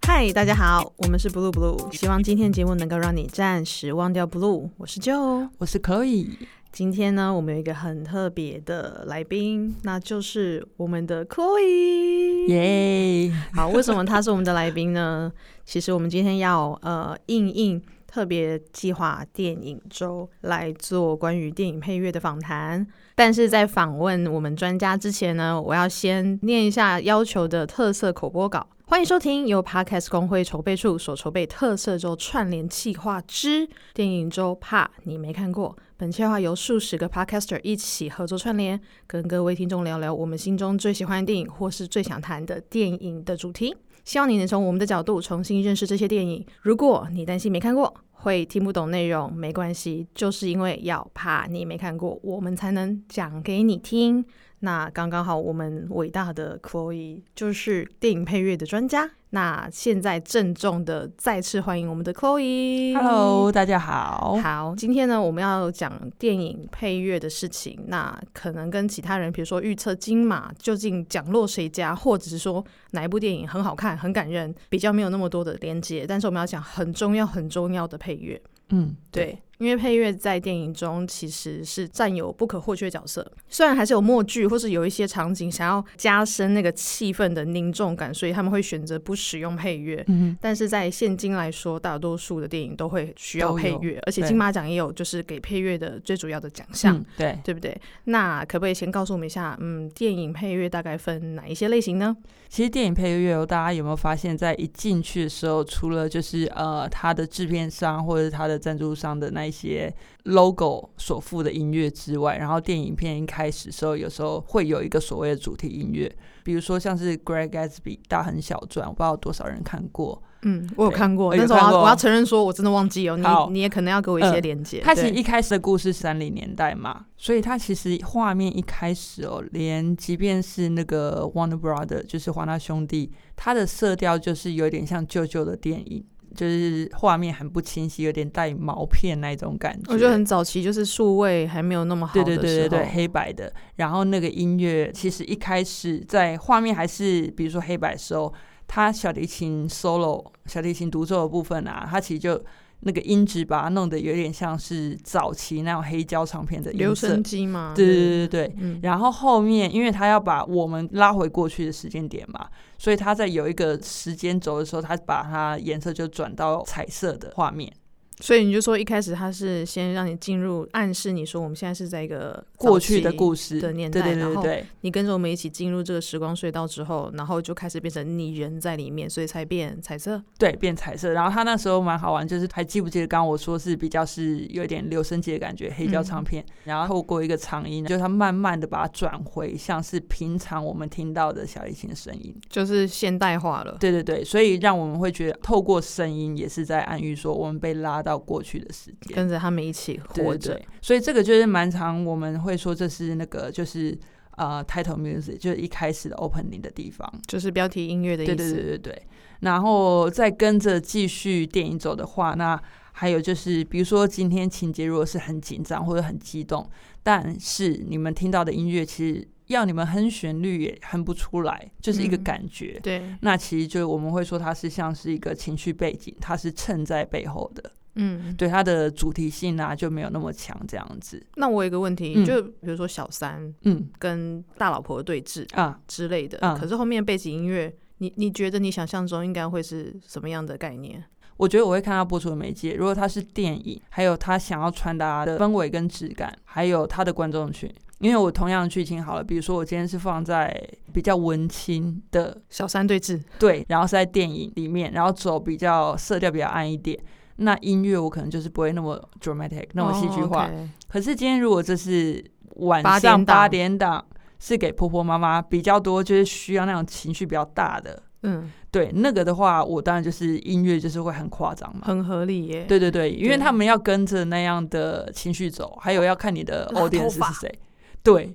嗨，大家好，我们是 Blue Blue，希望今天节目能够让你暂时忘掉 Blue。我是 Joe，我是 Chloe。今天呢，我们有一个很特别的来宾，那就是我们的 Chloe。耶！好，为什么他是我们的来宾呢？其实我们今天要呃应应特别计划电影周来做关于电影配乐的访谈。但是在访问我们专家之前呢，我要先念一下要求的特色口播稿。欢迎收听由 Podcast 工会筹备处所筹备特色周串联企划之电影周，怕你没看过。本计划由数十个 Podcaster 一起合作串联，跟各位听众聊聊我们心中最喜欢的电影或是最想谈的电影的主题。希望你能从我们的角度重新认识这些电影。如果你担心没看过，会听不懂内容，没关系，就是因为要怕你没看过，我们才能讲给你听。那刚刚好，我们伟大的 Chloe 就是电影配乐的专家。那现在郑重的再次欢迎我们的 Chloe。Hello，大家好。好，今天呢，我们要讲电影配乐的事情。那可能跟其他人，比如说预测金马究竟奖落谁家，或者是说哪一部电影很好看、很感人，比较没有那么多的连接。但是我们要讲很重要、很重要的配乐。嗯，对。因为配乐在电影中其实是占有不可或缺角色，虽然还是有默剧或是有一些场景想要加深那个气氛的凝重感，所以他们会选择不使用配乐。嗯，但是在现今来说，大多数的电影都会需要配乐，而且金马奖也有就是给配乐的最主要的奖项，对对不对？那可不可以先告诉我们一下，嗯，电影配乐大概分哪一些类型呢？其实电影配乐，大家有没有发现，在一进去的时候，除了就是呃，他的制片商或者他的赞助商的那。些 logo 所附的音乐之外，然后电影片一开始时候，有时候会有一个所谓的主题音乐，比如说像是《Greg Gatsby》大亨小传，我不知道多少人看过。嗯，我有看过，但是我要我要承认说，我真的忘记哦。你你也可能要给我一些连接。它其实一开始的故事三零年代嘛，所以它其实画面一开始哦，连即便是那个 Warner Brother，就是华纳兄弟，它的色调就是有点像旧旧的电影。就是画面很不清晰，有点带毛片那种感觉。我觉得很早期，就是数位还没有那么好的对对对对对，黑白的。然后那个音乐，其实一开始在画面还是比如说黑白的时候，它小提琴 solo、小提琴独奏的部分啊，它其实就。那个音质把它弄得有点像是早期那种黑胶唱片的留声机嘛？对对对对对。然后后面，因为他要把我们拉回过去的时间点嘛，所以他在有一个时间轴的时候，他把它颜色就转到彩色的画面。所以你就说一开始他是先让你进入暗示你说我们现在是在一个过去的故事的年代，然后你跟着我们一起进入这个时光隧道之后，然后就开始变成你人在里面，所以才变彩色。对，变彩色。然后他那时候蛮好玩，就是还记不记得刚刚我说是比较是有点留声机的感觉，黑胶唱片，然后透过一个长音，就他慢慢的把它转回像是平常我们听到的小提琴的声音，就是现代化了。对对对，所以让我们会觉得透过声音也是在暗喻说我们被拉到。到过去的时间，跟着他们一起活着，所以这个就是蛮长。我们会说这是那个就是呃，title music，就是一开始的 opening 的地方，就是标题音乐的意思。对对对对对。然后再跟着继续电影走的话，那还有就是，比如说今天情节如果是很紧张或者很激动，但是你们听到的音乐其实要你们哼旋律也哼不出来，就是一个感觉。对。那其实就我们会说它是像是一个情绪背景，它是衬在背后的。嗯，对它的主题性啊就没有那么强，这样子。那我有一个问题，就比如说小三，嗯，跟大老婆对峙啊之类的，可是后面背景音乐，你你觉得你想象中应该会是什么样的概念？我觉得我会看他播出的媒介，如果他是电影，还有他想要传达的氛围跟质感，还有他的观众群，因为我同样的剧情好了，比如说我今天是放在比较文青的小三对峙，对，然后是在电影里面，然后走比较色调比较暗一点。那音乐我可能就是不会那么 dramatic，那么戏剧化。可是今天如果这是晚上八点档，是给婆婆妈妈比较多，就是需要那种情绪比较大的。嗯，对，那个的话，我当然就是音乐就是会很夸张嘛，很合理耶。对对对，因为他们要跟着那样的情绪走，还有要看你的 audience 是谁。对，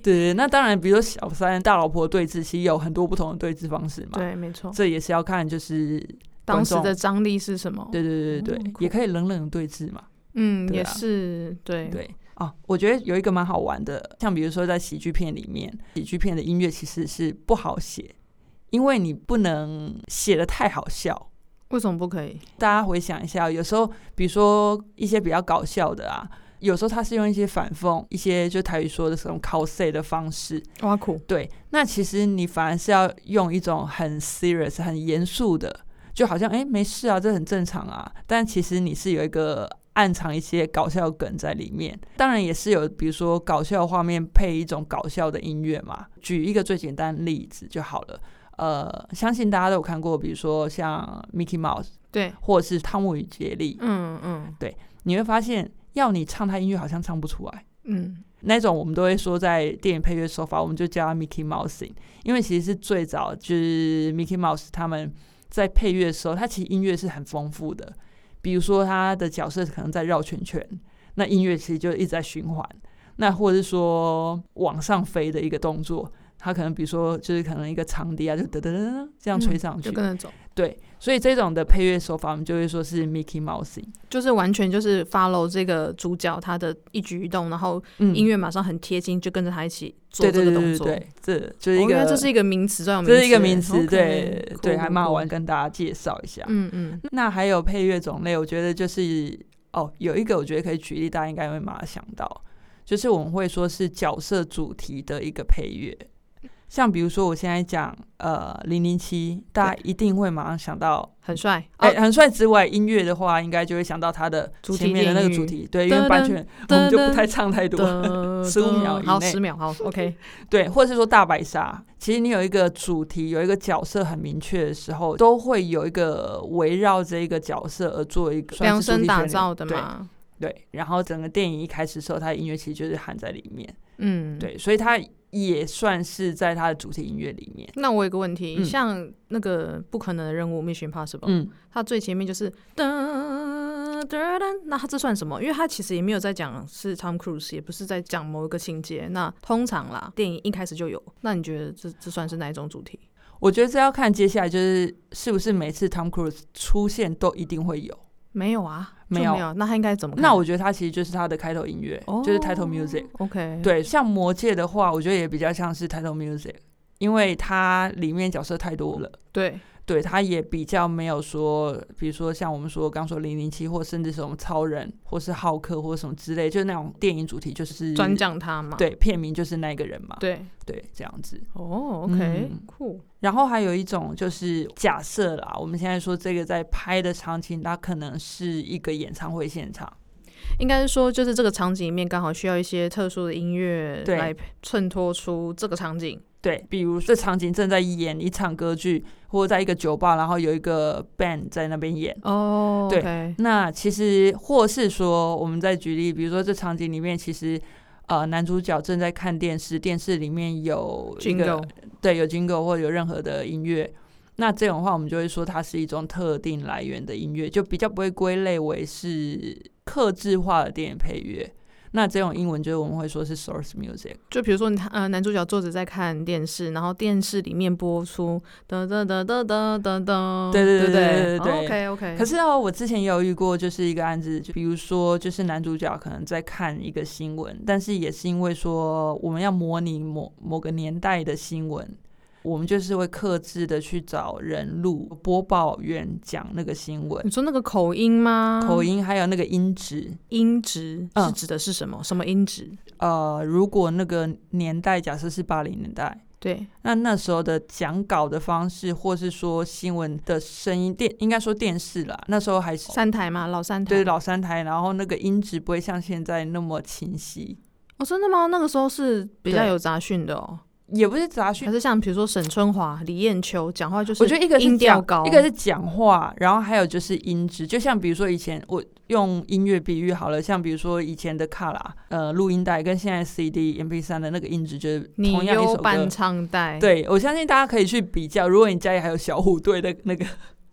对，那当然，比如说小三大老婆对峙，其实有很多不同的对峙方式嘛。对，没错。这也是要看就是。当时的张力是什么？对对对对对，也可以冷冷对峙嘛。嗯，也是对对哦。我觉得有一个蛮好玩的，像比如说在喜剧片里面，喜剧片的音乐其实是不好写，因为你不能写的太好笑。为什么不可以？大家回想一下，有时候比如说一些比较搞笑的啊，有时候他是用一些反讽，一些就台语说的什么 cos 的方式，挖苦。对，那其实你反而是要用一种很 serious、很严肃的，就好像哎没事啊，这很正常啊。但其实你是有一个暗藏一些搞笑梗在里面，当然也是有，比如说搞笑画面配一种搞笑的音乐嘛。举一个最简单的例子就好了。呃，相信大家都有看过，比如说像 Mickey Mouse，对，或者是汤姆与杰利，嗯嗯，对，你会发现要你唱他音乐好像唱不出来，嗯，那种我们都会说在电影配乐手法，我们就叫 Mickey Mouse，因为其实是最早就是 Mickey Mouse 他们在配乐的时候，它其实音乐是很丰富的，比如说他的角色可能在绕圈圈，那音乐其实就一直在循环，那或者是说往上飞的一个动作。他可能比如说，就是可能一个长笛啊，就噔噔噔这样吹上去，就跟着走。对，所以这种的配乐手法，我们就会说是 Mickey Mouse，就是完全就是 follow 这个主角他的一举一动，然后音乐马上很贴近，就跟着他一起做这个动作。对，这就是一个，这是一个名词，这是一个名词。对，对，还蛮好玩，跟大家介绍一下。嗯嗯。那还有配乐种类，我觉得就是哦，有一个我觉得可以举例，大家应该会马上想到，就是我们会说是角色主题的一个配乐。像比如说，我现在讲呃零零七，大家一定会马上想到很帅，哎，很帅之外，音乐的话，应该就会想到他的前面的那个主题，对，因为版权我们就不太唱太多，十五秒以内，好，十秒，好，OK，对，或者是说大白鲨，其实你有一个主题，有一个角色很明确的时候，都会有一个围绕这一个角色而做一个量身打造的嘛，对，然后整个电影一开始的时候，它的音乐其实就是含在里面，嗯，对，所以它。也算是在它的主题音乐里面。那我有个问题，像那个不可能的任务 Mission Impossible，嗯，它最前面就是噔噔噔，那它这算什么？因为它其实也没有在讲是 Tom Cruise，也不是在讲某一个情节。那通常啦，电影一开始就有。那你觉得这这算是哪一种主题？我觉得这要看接下来就是是不是每次 Tom Cruise 出现都一定会有。没有啊，没有，那他应该怎么？那我觉得他其实就是他的开头音乐，就是 title music。OK，对，像魔界的话，我觉得也比较像是 title music，因为它里面角色太多了。对。对，他也比较没有说，比如说像我们说刚说零零七，或甚至什么超人，或是浩克，或什么之类，就是那种电影主题，就是专讲他嘛。对，片名就是那个人嘛。对对，这样子。哦，OK，酷。然后还有一种就是假设啦，我们现在说这个在拍的场景，它可能是一个演唱会现场。应该是说，就是这个场景里面刚好需要一些特殊的音乐来衬托出这个场景。对，比如这场景正在演一场歌剧，或者在一个酒吧，然后有一个 band 在那边演。哦，对。那其实或是说，我们再举例，比如说这场景里面，其实呃男主角正在看电视，电视里面有一个对有 jingle 或者有任何的音乐。那这种话，我们就会说它是一种特定来源的音乐，就比较不会归类为是克制化的电影配乐。那这种英文就是我们会说是 source music。就比如说，呃，男主角坐着在看电视，然后电视里面播出噔噔噔噔噔噔噔，对对对对对对。OK OK。可是哦，我之前也有遇过，就是一个案子，就比如说，就是男主角可能在看一个新闻，但是也是因为说我们要模拟某某个年代的新闻。我们就是会克制的去找人录播报员讲那个新闻。你说那个口音吗？口音还有那个音质，音质是指的是什么？什么音质？呃，如果那个年代假设是八零年代，对，那那时候的讲稿的方式，或是说新闻的声音电，应该说电视啦，那时候还是三台嘛，老三台，对，老三台，然后那个音质不会像现在那么清晰。哦，真的吗？那个时候是比较有杂讯的哦。也不是杂讯，还是像比如说沈春华、李艳秋讲话，就是我觉得一个音调高，一个是讲话，然后还有就是音质。就像比如说以前我用音乐比喻好了，像比如说以前的卡拉呃录音带跟现在 CD、MP 三的那个音质，就是同样一首歌。唱带，对我相信大家可以去比较。如果你家里还有小虎队的那个。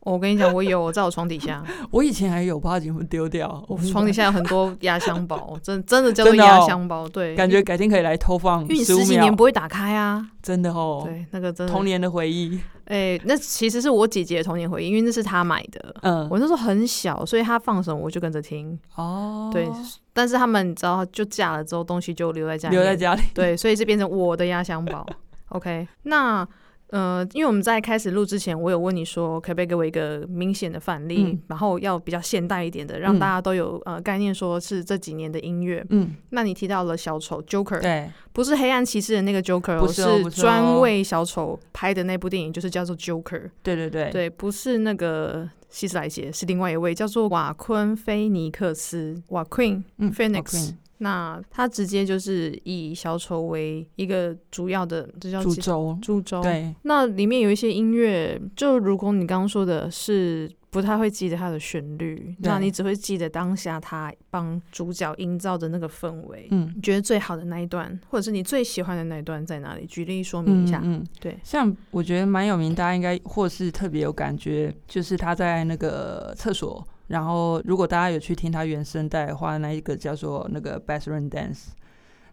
我跟你讲，我有，我在我床底下。我以前还有，不知道怎么丢掉。我床底下有很多压箱宝，真真的叫做压箱宝。对，感觉改天可以来偷放。因为十几年不会打开啊，真的哦。对，那个真的童年的回忆。哎，那其实是我姐姐的童年回忆，因为那是她买的。嗯，我那时候很小，所以她放什么我就跟着听。哦，对。但是他们你知道，就嫁了之后，东西就留在家里，留在家里。对，所以是变成我的压箱宝。OK，那。呃，因为我们在开始录之前，我有问你说，可不可以给我一个明显的范例，然后要比较现代一点的，让大家都有呃概念，说是这几年的音乐。嗯，那你提到了小丑 Joker，对，不是黑暗骑士的那个 Joker，是专为小丑拍的那部电影，就是叫做 Joker。对对对，对，不是那个希斯莱杰，是另外一位叫做瓦昆菲尼克斯，瓦 Queen Phoenix。那他直接就是以小丑为一个主要的，这叫主轴。主轴。对。那里面有一些音乐，就如果你刚刚说的是不太会记得它的旋律，那你只会记得当下他帮主角营造的那个氛围。嗯。你觉得最好的那一段，或者是你最喜欢的那一段在哪里？举例说明一下。嗯。对。像我觉得蛮有名，大家应该或是特别有感觉，就是他在那个厕所。然后，如果大家有去听他原声带的话，那一个叫做那个《Best Run Dance》，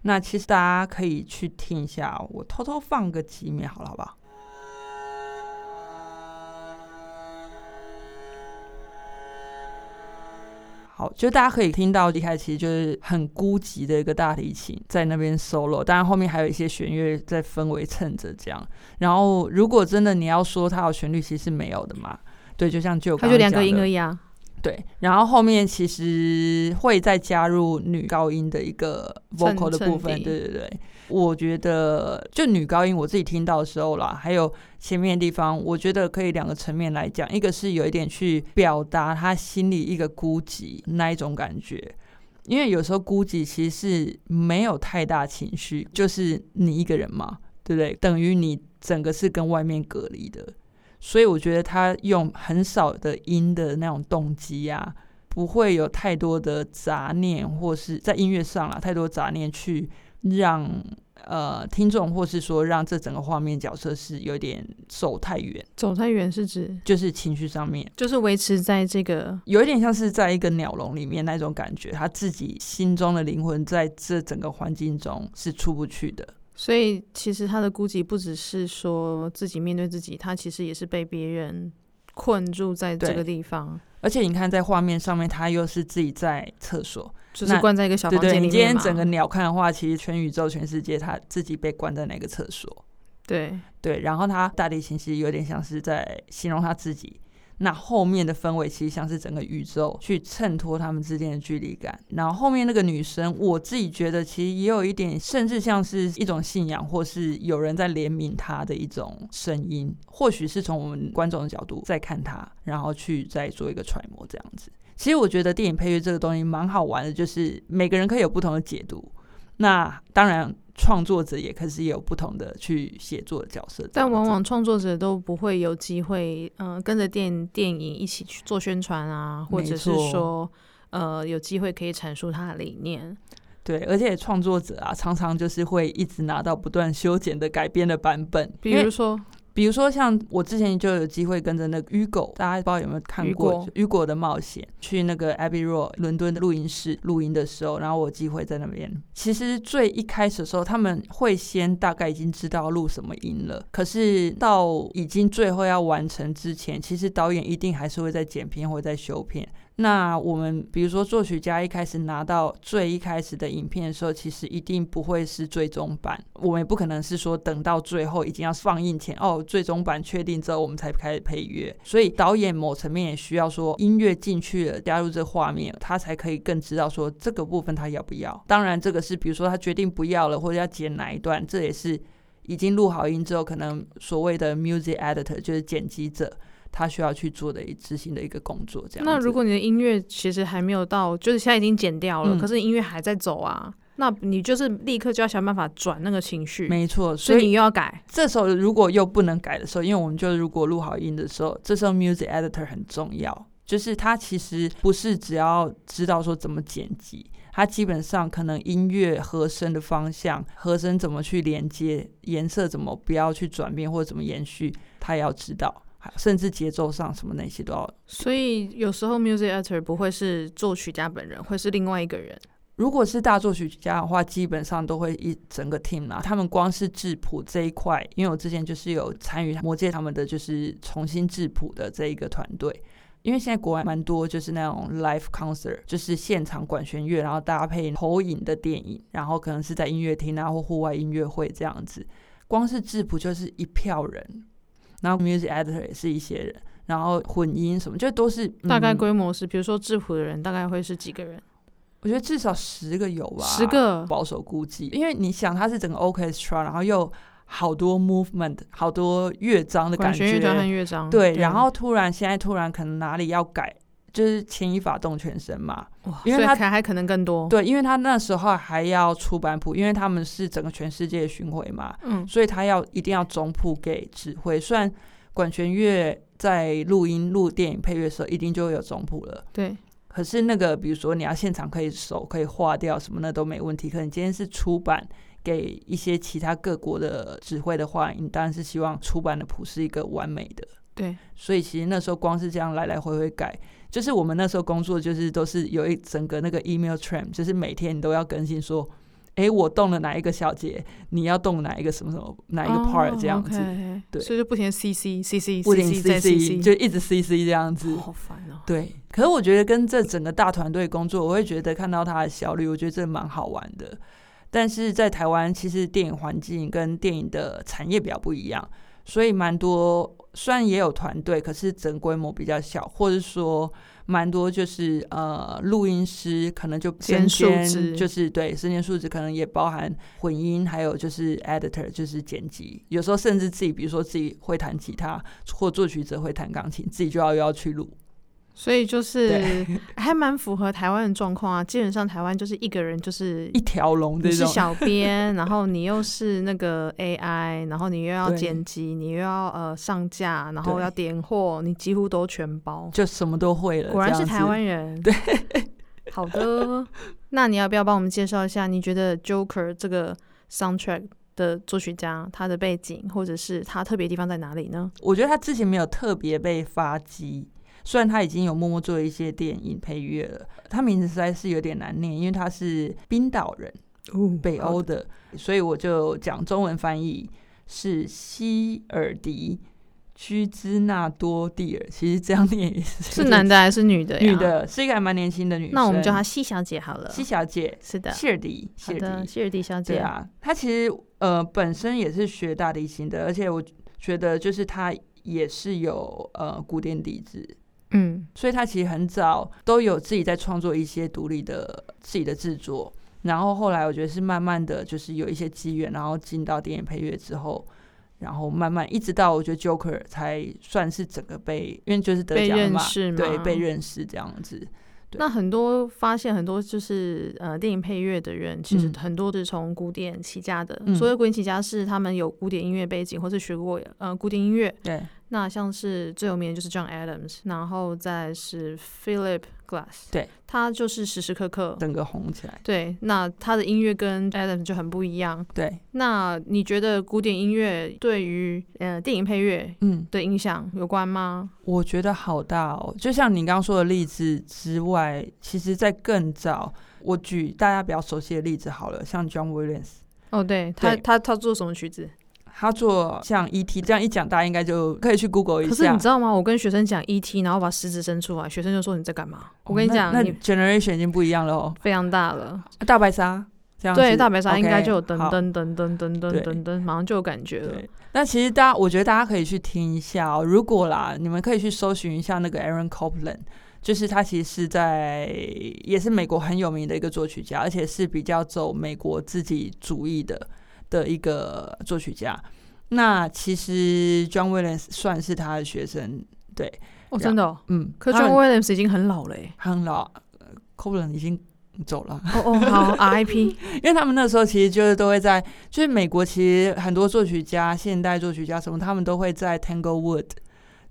那其实大家可以去听一下。我偷偷放个几秒，好了，好不好？好，就大家可以听到一开始其实就是很孤寂的一个大提琴在那边 solo，当然后面还有一些弦乐在氛围衬着这样。然后，如果真的你要说它有旋律，其实是没有的嘛。对，就像就它就两个音而已啊。对，然后后面其实会再加入女高音的一个 vocal 的部分。对对对，我觉得就女高音我自己听到的时候啦，还有前面的地方，我觉得可以两个层面来讲，一个是有一点去表达他心里一个孤寂那一种感觉，因为有时候孤寂其实是没有太大情绪，就是你一个人嘛，对不对？等于你整个是跟外面隔离的。所以我觉得他用很少的音的那种动机啊，不会有太多的杂念，或是在音乐上啊太多杂念去让呃听众，或是说让这整个画面角色是有点走太远。走太远是指就是情绪上面，就是维持在这个有一点像是在一个鸟笼里面那种感觉，他自己心中的灵魂在这整个环境中是出不去的。所以其实他的孤寂不只是说自己面对自己，他其实也是被别人困住在这个地方。而且你看在画面上面，他又是自己在厕所，就是关在一个小房间里面你今天整个鸟看的话，其实全宇宙、全世界，他自己被关在那个厕所。对对，然后他大提琴其实有点像是在形容他自己。那后面的氛围其实像是整个宇宙去衬托他们之间的距离感。然后后面那个女生，我自己觉得其实也有一点，甚至像是一种信仰，或是有人在怜悯她的一种声音。或许是从我们观众的角度在看她，然后去再做一个揣摩这样子。其实我觉得电影配乐这个东西蛮好玩的，就是每个人可以有不同的解读。那当然。创作者也可是有不同的去写作的角色，但往往创作者都不会有机会，嗯，跟着电电影一起去做宣传啊，或者是说，呃，有机会可以阐述他的理念。对，而且创作者啊，常常就是会一直拿到不断修剪的改编的版本，比如说。比如说，像我之前就有机会跟着那个雨果，大家不知道有没有看过雨果的冒险，去那个 Abbey Road 伦敦的录音室录音的时候，然后我机会在那边。其实最一开始的时候，他们会先大概已经知道录什么音了，可是到已经最后要完成之前，其实导演一定还是会在剪片或者在修片。那我们比如说作曲家一开始拿到最一开始的影片的时候，其实一定不会是最终版。我们也不可能是说等到最后已经要放映前，哦，最终版确定之后我们才开始配乐。所以导演某层面也需要说音乐进去了，加入这画面，他才可以更知道说这个部分他要不要。当然，这个是比如说他决定不要了，或者要剪哪一段，这也是已经录好音之后，可能所谓的 music editor 就是剪辑者。他需要去做的一执行的一个工作，这样。那如果你的音乐其实还没有到，就是现在已经剪掉了，可是音乐还在走啊，那你就是立刻就要想办法转那个情绪。没错，所以你又要改。这时候如果又不能改的时候，因为我们就如果录好音的时候，这时候 music editor 很重要，就是他其实不是只要知道说怎么剪辑，他基本上可能音乐和声的方向、和声怎么去连接、颜色怎么不要去转变或者怎么延续，他也要知道。甚至节奏上什么那些都要，所以有时候 music editor 不会是作曲家本人，会是另外一个人。如果是大作曲家的话，基本上都会一整个 team 啦。他们光是质谱这一块，因为我之前就是有参与魔界他们的就是重新质谱的这一个团队。因为现在国外蛮多就是那种 live concert，就是现场管弦乐，然后搭配投影的电影，然后可能是在音乐厅啊或户外音乐会这样子。光是质谱就是一票人，然后 music editor 也是一些人，然后混音什么，就都是大概规模是，比如说制服的人大概会是几个人？我觉得至少十个有吧，十个保守估计，因为你想它是整个 orchestra，然后又好多 movement，好多乐章的感觉，乐章对，然后突然现在突然可能哪里要改。就是牵一发动全身嘛，因为他还可能更多。对，因为他那时候还要出版谱，因为他们是整个全世界巡回嘛，嗯，所以他要一定要总谱给指挥。虽然管弦乐在录音录电影配乐的时候一定就会有总谱了，对。可是那个比如说你要现场可以手可以画掉什么的都没问题。可能今天是出版给一些其他各国的指挥的话，你当然是希望出版的谱是一个完美的。对，所以其实那时候光是这样来来回回改。就是我们那时候工作，就是都是有一整个那个 email train，就是每天你都要更新说，哎，我动了哪一个小节，你要动哪一个什么什么哪一个 part 这样子，对，所以就不停 cc cc 不停 cc 就一直 cc 这样子，好烦哦。对，可是我觉得跟这整个大团队工作，我会觉得看到它的效率，我觉得这蛮好玩的。但是在台湾，其实电影环境跟电影的产业比较不一样，所以蛮多。虽然也有团队，可是整规模比较小，或者说蛮多就是呃录音师可能就兼兼就是对时间数字可能也包含混音，还有就是 editor 就是剪辑，有时候甚至自己比如说自己会弹吉他或作曲者会弹钢琴，自己就要又要去录。所以就是 还蛮符合台湾的状况啊，基本上台湾就是一个人就是一条龙，你是小编，然后你又是那个 AI，然后你又要剪辑，你又要呃上架，然后要点货，你几乎都全包，就什么都会了。果然是台湾人。对，好的，那你要不要帮我们介绍一下？你觉得 Joker 这个 soundtrack 的作曲家他的背景，或者是他特别地方在哪里呢？我觉得他之前没有特别被发机。虽然他已经有默默做一些电影配乐了，他名字实在是有点难念，因为他是冰岛人，北欧的，所以我就讲中文翻译是希尔迪居兹纳多蒂尔。其实这样念也是是男的还是女的？女的，是一个还蛮年轻的女生。那我们叫她西小姐好了。西小姐是的，希尔迪，希尔迪，希尔迪小姐。对啊，她其实呃本身也是学大提琴的，而且我觉得就是她也是有呃古典底子。嗯，所以他其实很早都有自己在创作一些独立的自己的制作，然后后来我觉得是慢慢的就是有一些机缘，然后进到电影配乐之后，然后慢慢一直到我觉得 Joker 才算是整个被，因为就是得奖嘛，对，被认识这样子。那很多发现很多就是呃电影配乐的人，其实很多是从古典起家的，所谓古典起家是他们有古典音乐背景，或是学过呃古典音乐。对。那像是最有名的就是 John Adams，然后再是 Philip Glass，对，他就是时时刻刻整个红起来。对，那他的音乐跟 Adams 就很不一样。对，那你觉得古典音乐对于呃电影配乐嗯的影响有关吗？我觉得好大哦，就像你刚刚说的例子之外，其实在更早，我举大家比较熟悉的例子好了，像 John Williams。哦，对他他他做什么曲子？他做像 E.T. 这样一讲，大家应该就可以去 Google 一下。可是你知道吗？我跟学生讲 E.T.，然后把食指伸出来，学生就说你在干嘛？我跟你讲，那 generation 已经不一样了哦，非常大了。大白鲨这样对大白鲨应该就有噔噔噔噔噔噔噔噔，马上就有感觉了。那其实大家，我觉得大家可以去听一下哦。如果啦，你们可以去搜寻一下那个 Aaron Copland，就是他其实是在也是美国很有名的一个作曲家，而且是比较走美国自己主义的的一个作曲家。那其实 John Williams 算是他的学生，对，哦，真的，嗯，可 John Williams 已经很老了，很老 c o p l a n 已经走了，哦哦，好，RIP，因为他们那时候其实就是都会在，就是美国其实很多作曲家、现代作曲家什么，他们都会在 Tanglewood。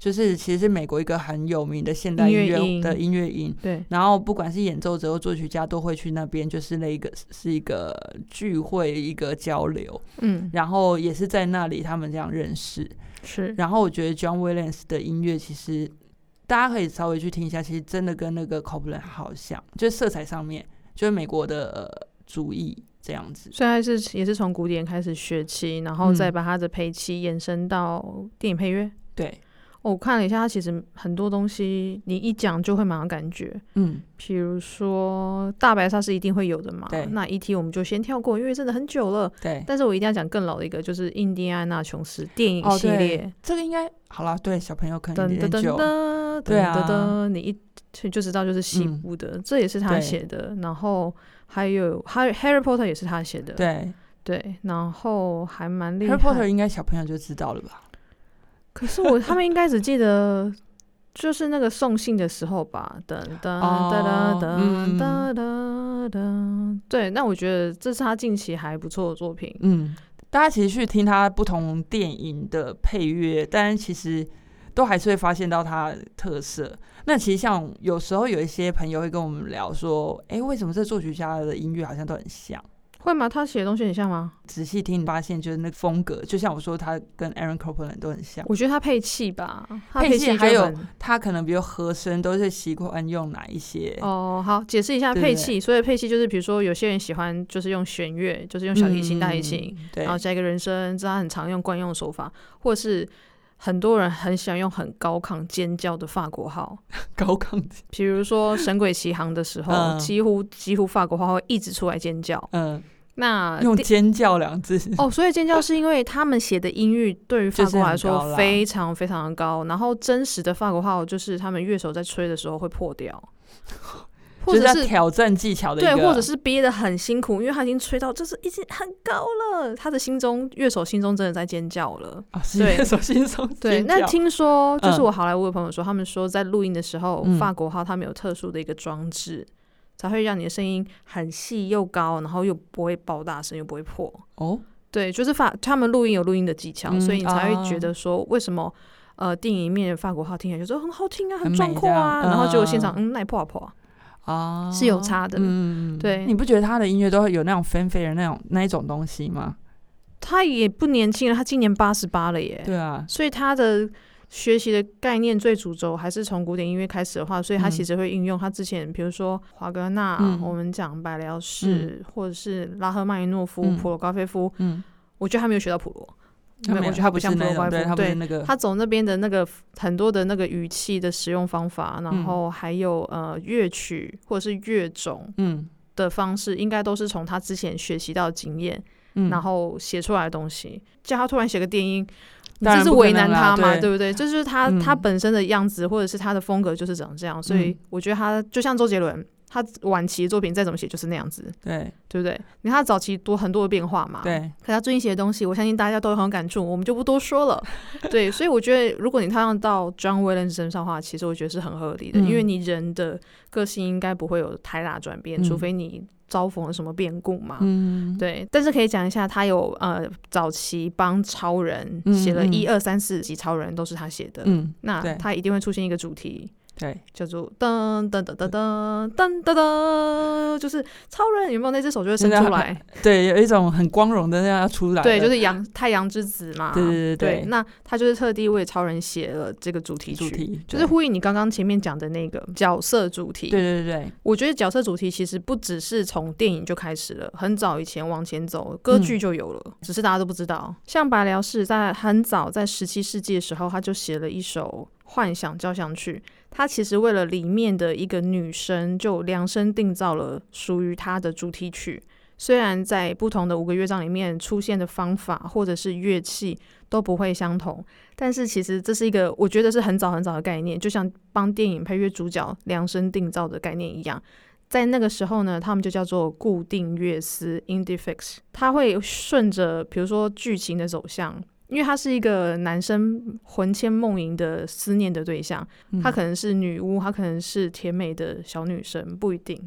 就是其实是美国一个很有名的现代音乐的音乐营，对。然后不管是演奏者或作曲家都会去那边，就是那一个是一个聚会，一个交流。嗯。然后也是在那里他们这样认识。是。然后我觉得 John Williams 的音乐其实大家可以稍微去听一下，其实真的跟那个 Copland 好像，就是色彩上面就是美国的主义这样子。虽然是也是从古典开始学起，然后再把他的配器延伸到电影配乐。对。我看了一下，它其实很多东西你一讲就会马上感觉，嗯，比如说大白鲨是一定会有的嘛，对那 E.T. 我们就先跳过，因为真的很久了。对，但是我一定要讲更老的一个，就是印第安纳琼斯电影哦系列对，这个应该好了，对小朋友可能噔噔噔有点久，噔，对啊噔噔，你一就就知道就是西嗯部的，这也是他写的。然后还有 Harry Harry Potter 也是他写的，对对，然后还蛮厉害，Harry。Potter 应该小朋友就知道了吧？可是我他们应该只记得 就是那个送信的时候吧，噔噔哦噔噔嗯噔噔噔，对，那我觉得这是他近期还不错的作品。嗯，大家其实去听他不同电影的配乐，但其实都还是会发现到他的特色。那其实像有时候有一些朋友会跟我们聊说，哎、为什么这作曲家的音乐好像都很像？会吗？他写的东西很像吗？仔细听，你发现就是那个风格，就像我说，他跟 Aaron Copland 都很像。我觉得他配器吧，他配器还有他可能比如和声都是习惯用哪一些？哦，好，解释一下配器。所以配器就是，比如说有些人喜欢就是用弦乐，就是用小提琴、大提琴，然后加一个人声，这是他很常用惯用手法，或是很多人很喜欢用很高亢尖叫的法国号，高亢，比如说《神鬼奇航》的时候，嗯。几乎几乎法国号会一直出来尖叫。嗯，那用尖叫两字，哦，所以尖叫是因为他们写的音域对于法国来说非常非常的高，然后真实的法国号就是他们乐手在吹的时候会破掉，或就是者是挑战技巧的对，或者是憋得很辛苦，因为他已经吹到就是已经很高了，他的心中乐手心中真的在尖叫了。啊，乐手心中 对，那听说就是嗯我好莱坞的朋友说，他们说在录音的时候，嗯法国号他们有特殊的一个装置，才会让你的声音很细又高，然后又不会爆大声，又不会破。哦，对，就是法他们录音有录音的技巧，嗯所以你才会啊觉得说为什么。呃，电影里面的法国号听起来就说很好听啊，很壮阔啊，然后结果现嗯场嗯，那破啊破啊，啊，是有差的。嗯，对。你不觉得他的音乐都会有那种纷飞的那种那一种东西吗？他也不年轻了，他今年八十八了耶。对啊，所以他的学习的概念最主轴还是从古典音乐开始的话，所以他嗯。其实会运用他之前，比如说华格纳，嗯。我们讲白辽士，或者是拉赫曼尼诺夫、嗯。普罗高菲夫，嗯，我觉得他没有学到普罗，他我觉得他不像是那种，对他不是。那个，他走那边的那个很多的那个语气的使用方法，然嗯后还有呃乐曲或者是乐种嗯。的方式，应该都是从他之前学习到的经验，嗯，然后写出来的东西，叫他突然写个电音，你这是为难他嘛，对。对不对？这就是他、嗯他本身的样子，或者是他的风格就是长这样，所以嗯。我觉得他就像周杰伦，他晚期的作品再怎么写就是那样子，对对不对？你看他早期多很多的变化嘛，。对，可他最近写的东西，我相信大家都很有感触，我们就不多说了。对，所以我觉得，如果你套用到 John Williams 身上的话，其实我觉得是很合理的，嗯因为你人的个性应该不会有太大转变，嗯除非你遭逢了什么变故嘛。嗯，对，但是可以讲一下，他有呃早期帮超人写了一二三四集超人都是他写的，嗯，那他一定会出现一个主题。对，叫做噔噔噔噔噔噔噔噔，就是超人有没有那只手就会伸出来？对，有一种很光荣的那样要出来的，对，就是阳太阳之子嘛。对对对对那他就是特地为超人写了这个主题曲，主题，就是呼应你刚刚前面讲的那个角色主题。对对对对，我觉得角色主题其实不只是从电影就开始了，很早以前往前走，歌剧就有了，只是大家都不知道。像白辽士在很早在十七世纪的时候，他就写了一首幻想交响曲。他其实为了里面的一个女生，就量身定造了属于她的主题曲。虽然在不同的五个乐章里面出现的方法或者是乐器都不会相同，但是其实这是一个我觉得是很早很早的概念，就像帮电影配乐主角量身定造的概念一样。在那个时候呢，他们就叫做固定乐思 （indie fix），它会顺着比如说剧情的走向，因为他是一个男生魂牵梦萦的思念的对象，嗯她可能是女巫，她可能是甜美的小女生，不一定。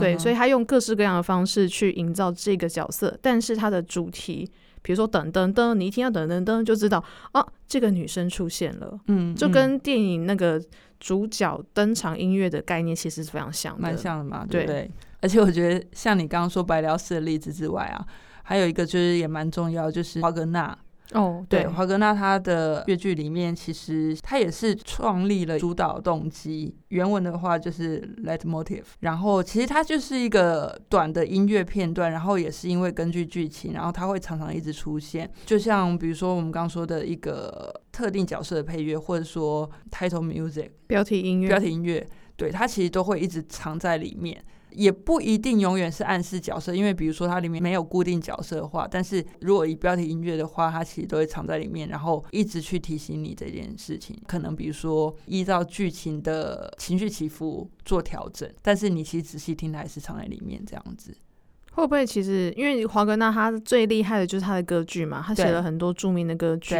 对，嗯所以他用各式各样的方式去营造这个角色，但是他的主题，比如说等噔噔，你一听到等噔噔就知道，啊，这个女生出现了，嗯，嗯就跟电影那个主角登场音乐的概念其实是非常像的。蛮像的嘛，对对不对？而且我觉得像你刚刚说白辽士的例子之外啊，还有一个就是也蛮重要，就是华格纳。哦，对，对，华格纳他的乐剧里面，其实他也是创立了主导动机。原文的话就是 leitmotiv，然后其实它就是一个短的音乐片段，然后也是因为根据剧情，然后它会常常一直出现。就像比如说我们刚刚说的一个特定角色的配乐，或者说 title music 标题音乐，标题音乐，对它其实都会一直藏在里面。也不一定永远是暗示角色，因为比如说它里面没有固定角色的话，但是如果以标题音乐的话，它其实都会藏在里面，然后一直去提醒你这件事情。可能比如说依照剧情的情绪起伏做调整，但是你其实仔细听，它还是藏在里面这样子。会不会其实因为华格纳他最厉害的就是他的歌剧嘛，他写了很多著名的歌剧，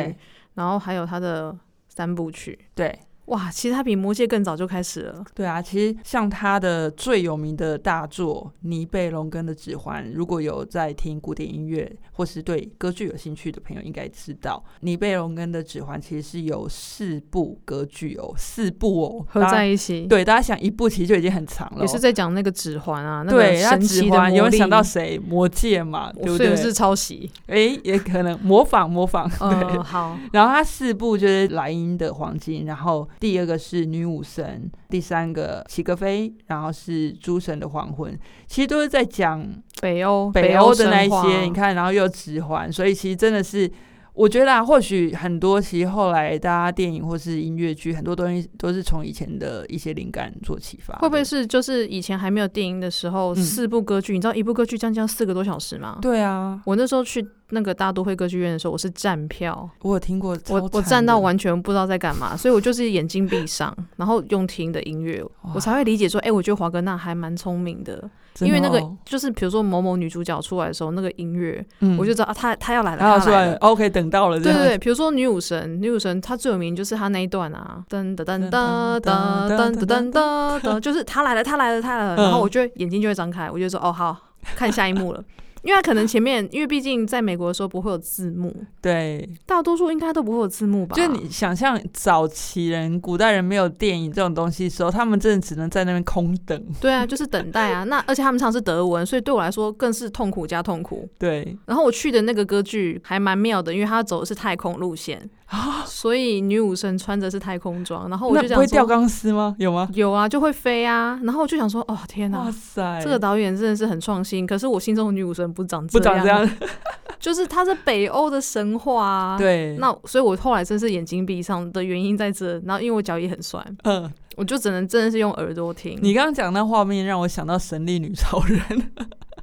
然后还有他的三部曲，对。哇，其实他比魔戒更早就开始了。对啊，其实像他的最有名的大作《尼贝龙根的指环》，如果有在听古典音乐或是对歌剧有兴趣的朋友，应该知道《尼贝龙根的指环》其实是有四部歌剧哦，四部哦合在一起。对，大家想一部其实就已经很长了。也是在讲那个指环啊，那个神奇的有想到谁？魔戒嘛，对不对？是抄袭？哎，也可能模仿模仿。对，好。然后他四部就是莱茵的黄金，然后第二个是。女武神，第三个齐格飞，然后是诸神的黄昏，其实都是在讲北欧北欧的那一些，你看，然后又指环，所以其实真的是。我觉得啊，或许很多其实后来大家电影或是音乐剧很多东西都是从以前的一些灵感做启发。会不会是就是以前还没有电影的时候，四部歌剧？你知道一部歌剧将将四个多小时吗？对啊，我那时候去那个大都会歌剧院的时候，我是站票。我有听过，我我站到完全不知道在干嘛，所以我就是眼睛闭上，然后用听的音乐，我才会理解说，哎，我觉得华格纳还蛮聪明的。因为那个就是比如说某某女主角出来的时候，那个音乐，我就知道啊，她她要来了，她出来，OK，等到了。对对对，比如说女武神，女武神她最有名就是她那一段啊，噔噔噔噔噔噔噔噔噔，就是她来了，她来了，她来了，然后我就眼睛就会张开，我就说哦好看下一幕了。因为可能前面，因为毕竟在美国的时候不会有字幕，对，大多数应该都不会有字幕吧？就你想象早期人、古代人没有电影这种东西的时候，他们真的只能在那边空等。对啊，就是等待啊。那而且他们唱是德文，所以对我来说更是痛苦加痛苦。对。然后我去的那个歌剧还蛮妙的，因为他走的是太空路线。啊，所以女武神穿着是太空装，然后我就想会掉钢丝吗？有吗？有啊，就会飞啊。然后我就想说，哦天哪，哇塞，这个导演真的是很创新。可是我心中的女武神不长不长这样，就是它是北欧的神话啊。对，那所以我后来真是眼睛闭上的原因在这。然后因为我脚也很酸，嗯，我就只能真的是用耳朵听。你刚刚讲那画面让我想到神力女超人，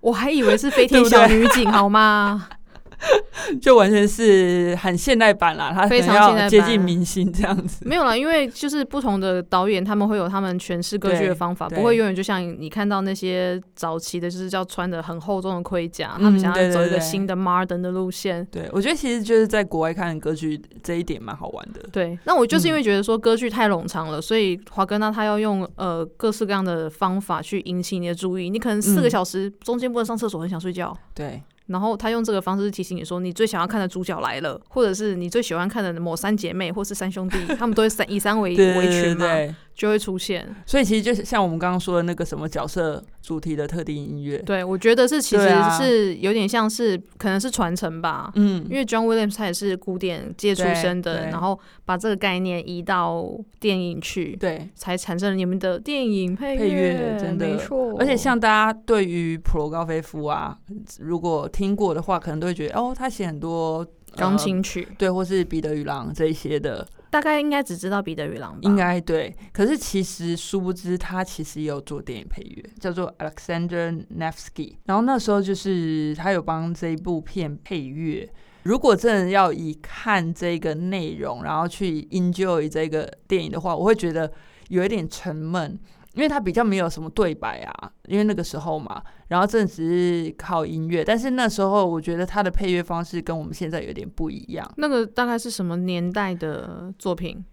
我还以为是飞天 小女警，好吗？就完全是很现代版啦，它非常接近明星这样子。没有啦，因为就是不同的导演，他们会有他们诠释歌剧的方法，不会永远就像你看到那些早期的，就是叫穿的很厚重的盔甲，他们想要走一个新的 modern 的路线。对，我觉得其实就是在国外看歌剧这一点蛮好玩的。对，那我就是因为觉得说歌剧太冗长了，所以华哥那他要用呃各式各样的方法去引起你的注意。你可能四个小时中间不能上厕所，很想睡觉。对。然后他用这个方式提醒你说，你最想要看的主角来了，或者是你最喜欢看的某三姐妹，或是三兄弟，他们都会三以三为为群嘛。就会出现，所以其实就是像我们刚刚说的那个什么角色主题的特定音乐，对我觉得是其实是有点像是可能是传承吧，嗯，因为 John Williams 他也是古典界出身的，然后把这个概念移到电影去，对，才产生了你们的电影配乐，真的。没错。而且像大家对于普罗高菲夫啊，如果听过的话，可能都会觉得哦，他写很多钢琴曲，对，或是彼得与狼这一些的。大概应该只知道彼得与狼吧？应该对，可是其实殊不知他其实也有做电影配乐，叫做 Alexander Nevsky。然后那时候就是他有帮这一部片配乐。如果真的要以看这个内容，然后去 enjoy 这个电影的话，我会觉得有一点沉闷。因为它比较没有什么对白啊，因为那个时候嘛，然后真的只是靠音乐。但是那时候我觉得它的配乐方式跟我们现在有点不一样。那个大概是什么年代的作品？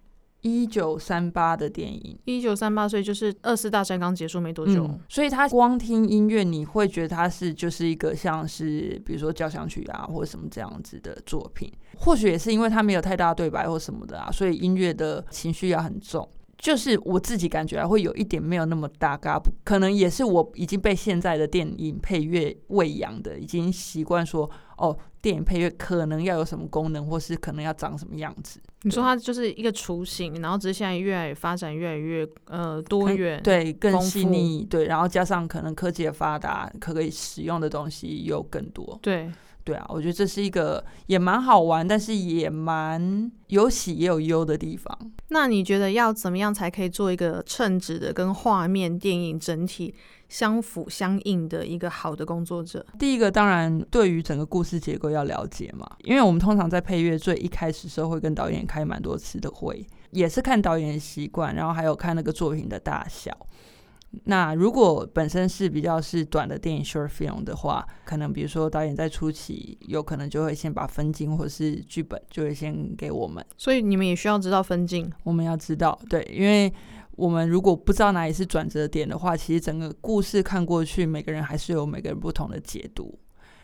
一九三八的电影。一九三八所以就是二次大战刚结束没多久，所以他光听音乐，你会觉得他是就是一个像是比如说交响曲啊或者什么这样子的作品。或许也是因为他没有太大对白或什么的啊，所以音乐的情绪要很重。就是我自己感觉还，会有一点没有那么大嘎，可能也是我已经被现在的电影配乐喂养的，已经习惯说哦，电影配乐可能要有什么功能，或是可能要长什么样子。你说它就是一个雏形，然后只是现在越来越发展越来越呃多元，对，更细腻，对，然后加上可能科技的发达，可以使用的东西又更多，对。对啊，我觉得这是一个也蛮好玩，但是也蛮有喜也有忧的地方。那你觉得要怎么样才可以做一个称职的跟画面电影整体相辅相应的一个好的工作者？第一个当然对于整个故事结构要了解嘛，因为我们通常在配乐最一开始时候会跟导演开蛮多次的会，也是看导演习惯，然后还有看那个作品的大小。那如果本身是比较是短的电影 short film 的话，可能比如说导演在初期有可能就会先把分镜或者是剧本就会先给我们，所以你们也需要知道分镜，我们要知道，对，因为我们如果不知道哪里是转折点的话，其实整个故事看过去，每个人还是有每个人不同的解读，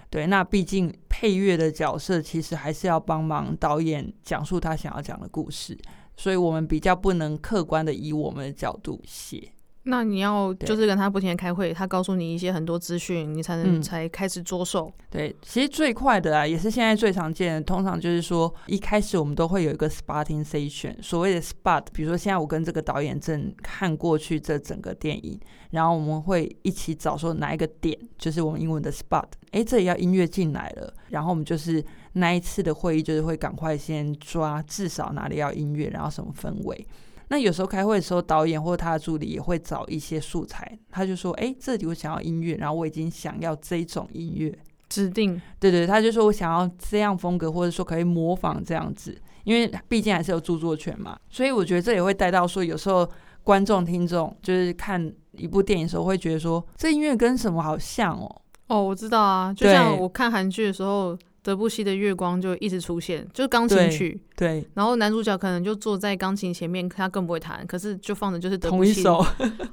对，那毕竟配乐的角色其实还是要帮忙导演讲述他想要讲的故事，所以我们比较不能客观的以我们的角度写。那你要就是跟他不停的开会，他告诉你一些很多资讯，你才能才开始着手。对，其实最快的啊，也是现在最常见的，通常就是说一开始我们都会有一个 spotting session，所谓的 spot，比如说现在我跟这个导演正看过去这整个电影，然后我们会一起找说哪一个点，就是我们英文的 spot，哎，这里要音乐进来了，然后我们就是那一次的会议就是会赶快先抓至少哪里要音乐，然后什么氛围。那有时候开会的时候，导演或者他的助理也会找一些素材，他就说：“哎，这里我想要音乐，然后我已经想要这种音乐指定。”对对，他就说我想要这样风格，或者说可以模仿这样子，因为毕竟还是有著作权嘛。所以我觉得这也会带到说，有时候观众听众就是看一部电影的时候，会觉得说这音乐跟什么好像哦。哦，我知道啊，就像我看韩剧的时候。德布西的月光就一直出现，就是钢琴曲，对。然后男主角可能就坐在钢琴前面，他更不会弹，可是就放的就是德布西。同一首。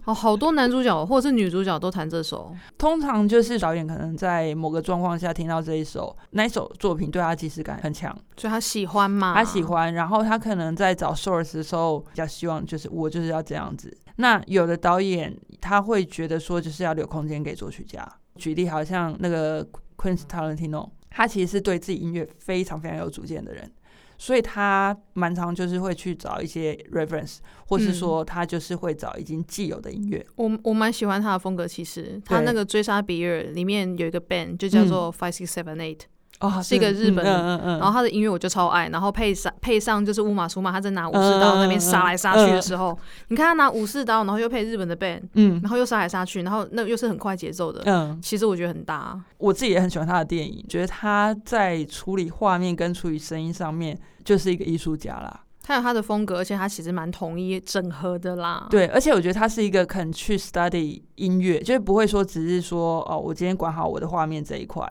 哦，好多男主角或者是女主角都弹这首。通常就是导演可能在某个状况下听到这一首，那一首作品对他即视感很强，所以他喜欢嘛。他喜欢，然后他可能在找 source 的时候比较希望就是我就是要这样子。那有的导演他会觉得说就是要留空间给作曲家。举例好像那个 Quentin Tarantino。他其实是对自己音乐非常非常有主见的人，所以他蛮常就是会去找一些 reference，或是说他就是会找已经既有的音乐。我我蛮喜欢他的风格，其实他那个追杀比尔里面有一个 band 就叫做 Five Six Seven Eight。哦，是一个日本，然后他的音乐我就超爱，然后配上配上就是乌马苏马他在拿武士刀那边杀来杀去的时候，你看他拿武士刀，然后又配日本的 band，嗯，然后又杀来杀去，然后那又是很快节奏的，嗯，其实我觉得很搭。我自己也很喜欢他的电影，觉得他在处理画面跟处理声音上面就是一个艺术家啦。他有他的风格，而且他其实蛮统一整合的啦。对，而且我觉得他是一个肯去 study 音乐，就是不会说只是说哦，我今天管好我的画面这一块。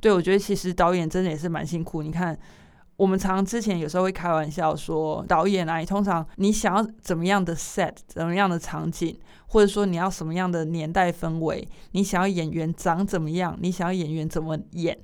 对，我觉得其实导演真的也是蛮辛苦。你看，我们常之前有时候会开玩笑说，导演啊，你通常你想要怎么样的 set，怎么样的场景，或者说你要什么样的年代氛围，你想要演员长怎么样，你想要演员怎么演，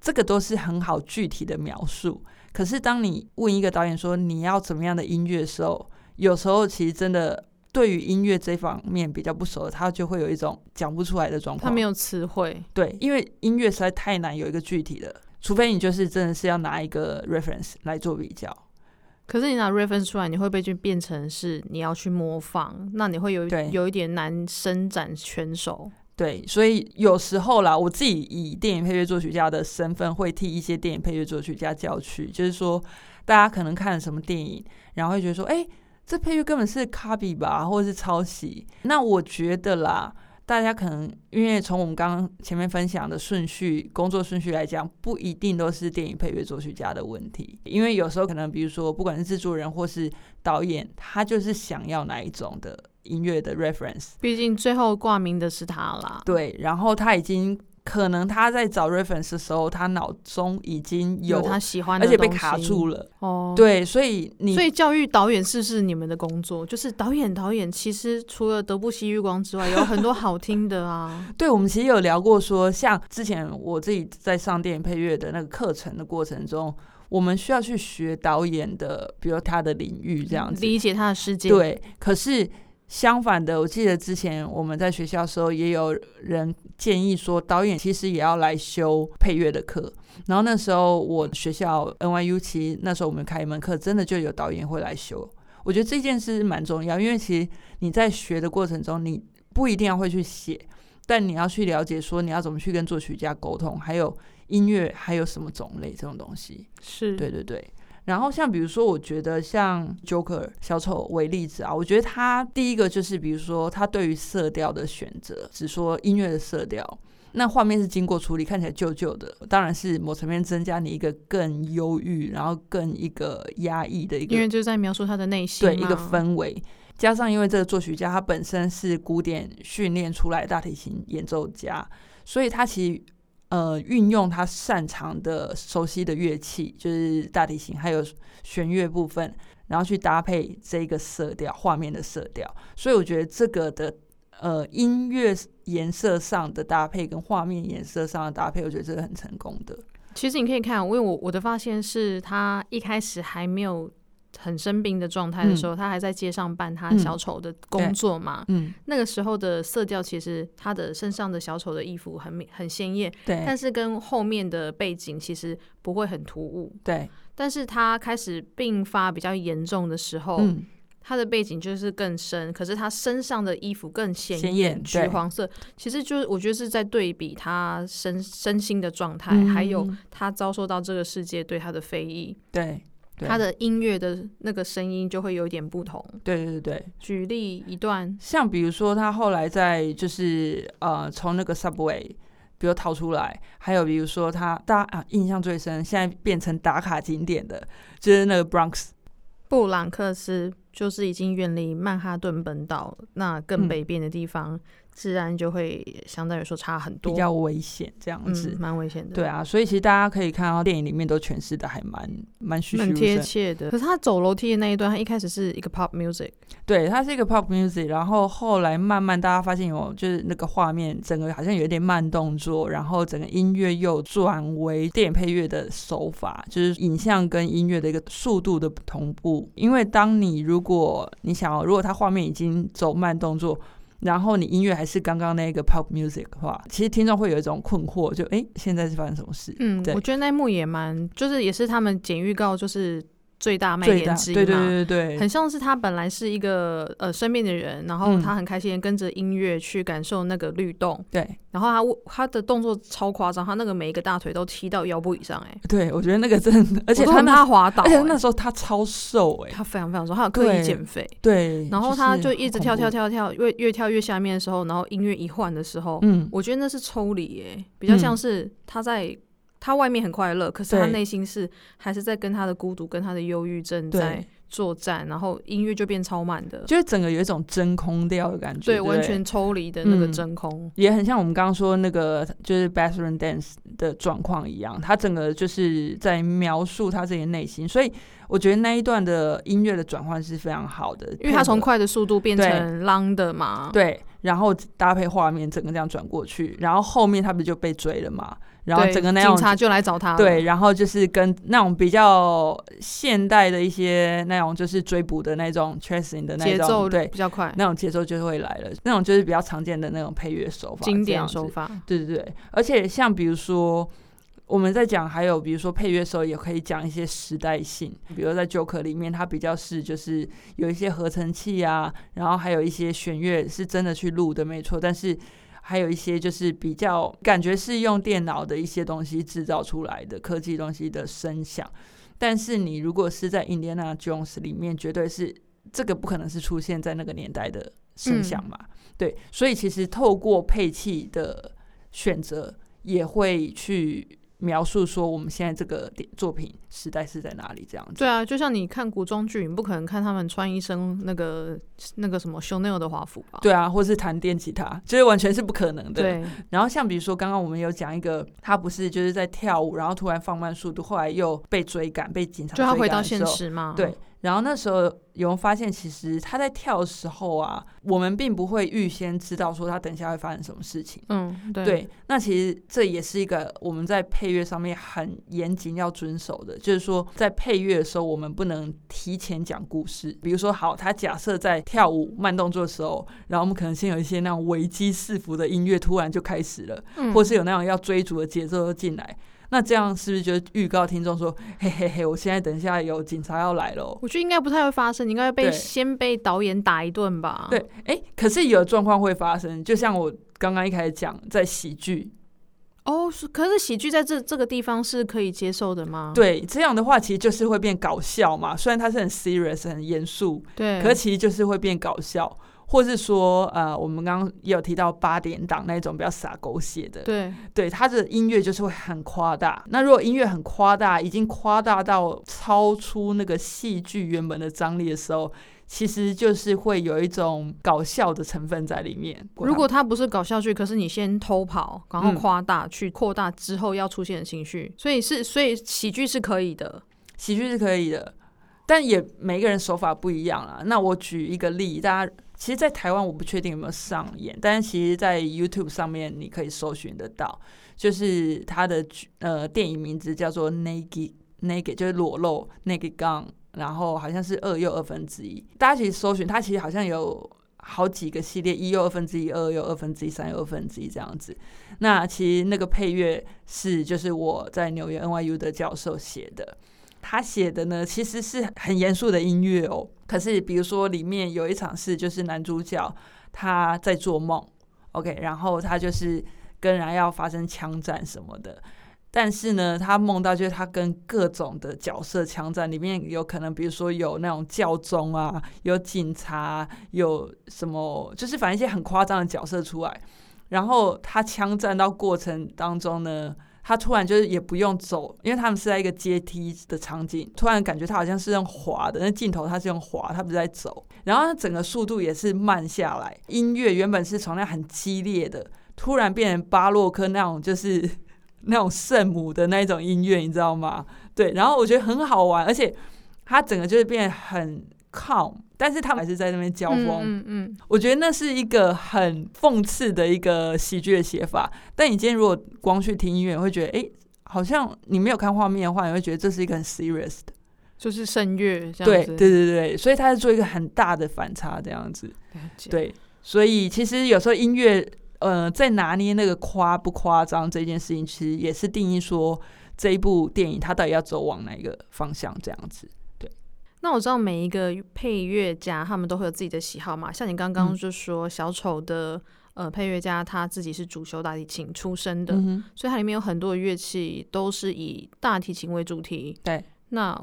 这个都是很好具体的描述。可是当你问一个导演说你要怎么样的音乐的时候，有时候其实真的。对于音乐这方面比较不熟的，他就会有一种讲不出来的状况。他没有词汇。对，因为音乐实在太难有一个具体的，除非你就是真的是要拿一个 reference 来做比较。可是你拿 reference 出来，你会被就变成是你要去模仿，那你会有有一点难伸展拳手。对，所以有时候啦，我自己以电影配乐作曲家的身份，会替一些电影配乐作曲家叫屈，就是说大家可能看了什么电影，然后会觉得说，哎。这配乐根本是 copy 吧，或者是抄袭。那我觉得啦，大家可能因为从我们刚刚前面分享的顺序、工作顺序来讲，不一定都是电影配乐作曲家的问题。因为有时候可能，比如说，不管是制作人或是导演，他就是想要哪一种的音乐的 reference。毕竟最后挂名的是他啦。对，然后他已经。可能他在找 reference 的时候，他脑中已经有他喜欢的，而且被卡住了。哦，对，所以你所以教育导演是不是你们的工作？就是导演导演，其实除了德布西月光之外，有很多好听的啊。对，我们其实有聊过，说像之前我自己在上电影配乐的那个课程的过程中，我们需要去学导演的，比如他的领域这样子，理解他的世界。对，可是。相反的，我记得之前我们在学校的时候，也有人建议说，导演其实也要来修配乐的课。然后那时候我学校 NYU 其实那时候我们开一门课，真的就有导演会来修。我觉得这件事蛮重要，因为其实你在学的过程中，你不一定要会去写，但你要去了解说你要怎么去跟作曲家沟通，还有。音乐还有什么种类这种东西。是对对对。然后像比如说，我觉得像 Joker 小丑为例子啊，我觉得他第一个就是比如说他对于色调的选择，只说音乐的色调。那画面是经过处理，看起来旧旧的，当然是某层面增加你一个更忧郁，然后更一个压抑的一个，因为就是在描述他的内心，对一个氛围。加上因为这个作曲家他本身是古典训练出来大提琴演奏家，所以他其实呃运用他擅长的、熟悉的乐器，就是大提琴还有弦乐部分，然后去搭配这个色调、画面的色调。所以我觉得这个的。呃，音乐颜色上的搭配跟画面颜色上的搭配，我觉得这个很成功的。其实你可以看，因为我我的发现是他一开始还没有很生病的状态的时候，他还在街上扮他小丑的工作嘛。嗯，那个时候的色调其实他的身上的小丑的衣服很很鲜艳，对，但是跟后面的背景其实不会很突兀。对，但是他开始病发比较严重的时候。他的背景就是更深，可是他身上的衣服更鲜艳，橘黄色。其实就是我觉得是在对比他身身心的状态，还有他遭受到这个世界对他的非议。对，他的音乐的那个声音就会有点不同。对对对举例一段，像比如说他后来在就是呃从那个 subway 比如逃出来，还有比如说他大家啊印象最深，现在变成打卡景点的，就是那个 Bronx 布朗克斯。就是已经远离曼哈顿本岛，那更北边的地方。自然就会相对来说差很多，比较危险这样子，蛮危险的。对啊，所以其实大家可以看到电影里面都诠释的还蛮蛮栩栩贴切的。可是他走楼梯的那一段，他一开始是一个 pop music，对，它是一个 pop music，然后后来慢慢大家发现有就是那个画面整个好像有点慢动作，然后整个音乐又转为电影配乐的手法，就是影像跟音乐的一个速度的同步。因为当你如果你想要，如果他画面已经走慢动作。然后你音乐还是刚刚那个 pop music 的话，其实听众会有一种困惑，就哎，现在是发生什么事？嗯，我觉得那幕也蛮，就是也是他们剪预告，就是。最大卖点之一嘛，对对对对，很像是他本来是一个呃生病的人，然后他很开心跟着音乐去感受那个律动，对，然后他他的动作超夸张，他那个每一个大腿都踢到腰部以上，哎，对我觉得那个真的，而且他他滑倒，而且那时候他超瘦，哎，他非常非常瘦，他有刻意减肥，对，然后他就一直跳跳跳跳，越越跳越下面的时候，然后音乐一换的时候，嗯，我觉得那是抽离，哎，比较像是他在。他外面很快乐，可是他内心是还是在跟他的孤独、跟他的忧郁症在作战。然后音乐就变超慢的，就是整个有一种真空掉的感觉，对，完全抽离的那个真空，也很像我们刚刚说那个就是 bathroom dance 的状况一样。他整个就是在描述他自己的内心，所以我觉得那一段的音乐的转换是非常好的，因为他从快的速度变成 long 的嘛，对，然后搭配画面整个这样转过去，然后后面他不就被追了嘛？然后整个那种警察就来找他，对，然后就是跟那种比较现代的一些那种就是追捕的那种 chasing 的那种，对，比较快，那种节奏就会来了。那种就是比较常见的那种配乐手法，经典手法。对对对，而且像比如说我们在讲，还有比如说配乐的时候，也可以讲一些时代性。比如在 Joker 里面，它比较是就是有一些合成器啊，然后还有一些弦乐是真的去录的，没错，但是。还有一些就是比较感觉是用电脑的一些东西制造出来的科技东西的声响，但是你如果是在 Indiana Jones 里面，绝对是这个不可能是出现在那个年代的声响嘛？对，所以其实透过配器的选择也会去。描述说我们现在这个点作品时代是在哪里？这样子。对啊，就像你看古装剧，你不可能看他们穿一身那个那个什么 Chanel 的华服吧？对啊，或是弹电吉他，就是完全是不可能的。对。然后像比如说刚刚我们有讲一个，他不是就是在跳舞，然后突然放慢速度，后来又被追赶，被警察就他回到现实吗？对。然后那时候有人发现，其实他在跳的时候啊，我们并不会预先知道说他等一下会发生什么事情。嗯，对。那其实这也是一个我们在配乐上面很严谨要遵守的，就是说在配乐的时候，我们不能提前讲故事。比如说，好，他假设在跳舞慢动作的时候，然后我们可能先有一些那种危机四伏的音乐突然就开始了，或是有那种要追逐的节奏进来。那这样是不是就预告听众说，嘿嘿嘿，我现在等一下有警察要来了？我觉得应该不太会发生，应该被先被导演打一顿吧？对，哎，可是有状况会发生，就像我刚刚一开始讲，在喜剧，哦，是，可是喜剧在这这个地方是可以接受的吗？对，这样的话其实就是会变搞笑嘛。虽然它是很 serious 很严肃，对，可其实就是会变搞笑，或是说，呃，我们刚刚也有提到八点档那种比较洒狗血的，对，对，它的音乐就是会很夸大。那如果音乐很夸大，已经夸大到超出那个戏剧原本的张力的时候。其实就是会有一种搞笑的成分在里面。如果它不是搞笑剧，可是你先偷跑，然后夸大去扩大之后要出现的情绪，所以是所以喜剧是可以的，喜剧是可以的，但也每个人手法不一样啦。那我举一个例，大家其实，在台湾我不确定有没有上演，但是其实，在 YouTube 上面你可以搜寻得到，就是它的呃电影名字叫做 Naked Naked，就是裸露 Naked Gun。然后好像是二又二分之一，大家其实搜寻它，其实好像有好几个系列，一又二分之一，二又二分之一，三又二分之一这样子。那其实那个配乐是就是我在纽约 NYU 的教授写的，他写的呢其实是很严肃的音乐哦。可是比如说里面有一场是就是男主角他在做梦，OK，然后他就是跟人要发生枪战什么的。但是呢，他梦到就是他跟各种的角色枪战，里面有可能，比如说有那种教宗啊，有警察，有什么，就是反正一些很夸张的角色出来。然后他枪战到过程当中呢，他突然就是也不用走，因为他们是在一个阶梯的场景，突然感觉他好像是用滑的，那镜头他是用滑，他不是在走。然后整个速度也是慢下来，音乐原本是从那很激烈的，突然变成巴洛克那种，就是。那种圣母的那一种音乐，你知道吗？对，然后我觉得很好玩，而且它整个就是变很 calm，但是他们还是在那边交锋。嗯嗯，我觉得那是一个很讽刺的一个喜剧的写法。但你今天如果光去听音乐，会觉得哎，好像你没有看画面的话，你会觉得这是一个很 serious 的，就是声乐这样子。对对对对，所以他是做一个很大的反差这样子。对，所以其实有时候音乐。呃，在拿捏那个夸不夸张这件事情，其实也是定义说这一部电影它到底要走往哪一个方向这样子。对，那我知道每一个配乐家他们都会有自己的喜好嘛，像你刚刚就说小丑的呃配乐家他自己是主修大提琴出身的，所以它里面有很多的乐器都是以大提琴为主题。对，那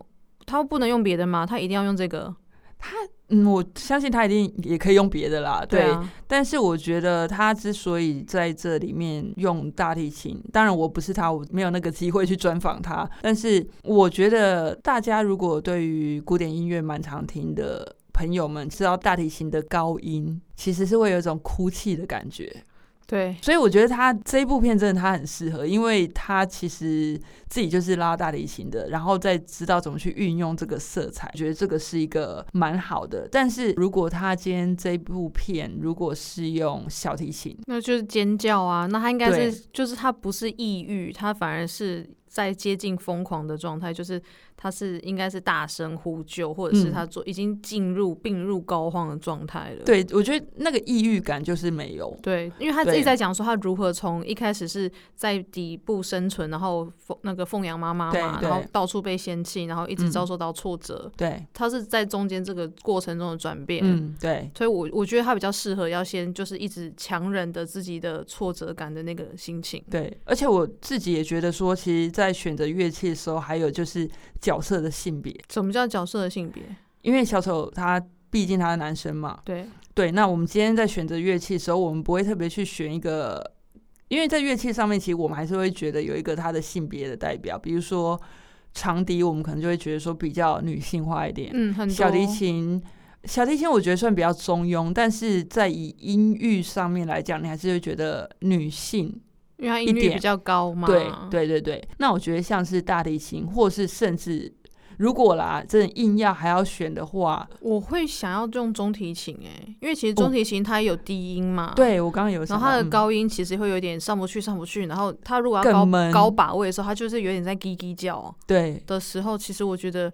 他不能用别的吗？他一定要用这个？他嗯，我相信他一定也可以用别的啦，对。但是我觉得他之所以在这里面用大提琴，当然我不是他，我没有那个机会去专访他。但是我觉得大家如果对于古典音乐蛮常听的朋友们，知道大提琴的高音其实是会有一种哭泣的感觉。对，所以我觉得他这一部片真的他很适合，因为他其实自己就是拉大提琴的，然后再知道怎么去运用这个色彩，觉得这个是一个蛮好的。但是如果他今天这部片如果是用小提琴，那就是尖叫啊，那他应该是就是他不是抑郁，他反而是在接近疯狂的状态，就是。他是应该是大声呼救，或者是他做已经进入病入膏肓的状态了。对，我觉得那个抑郁感就是没有。对，因为他自己在讲说他如何从一开始是在底部生存，然后奉那个凤阳妈妈嘛，然后到处被嫌弃，然后一直遭受到挫折。对，他是在中间这个过程中的转变。嗯，对。所以我我觉得他比较适合要先就是一直强忍的自己的挫折感的那个心情。对，而且我自己也觉得说，其实，在选择乐器的时候，还有就是。角色的性别，什么叫角色的性别？因为小丑他毕竟他是男生嘛，对对。那我们今天在选择乐器的时候，我们不会特别去选一个，因为在乐器上面，其实我们还是会觉得有一个他的性别的代表，比如说长笛，我们可能就会觉得说比较女性化一点。嗯，小提琴，小提琴我觉得算比较中庸，但是在以音域上面来讲，你还是会觉得女性。因为它音域比较高嘛，对对对对。那我觉得像是大提琴，或是甚至如果啦，真的硬要还要选的话，我会想要用中提琴哎，因为其实中提琴它有低音嘛，对我刚刚有，然后它的高音其实会有点上不去上不去，然后它如果要高高把位的时候，它就是有点在叽叽叫，对。的时候，其实我觉得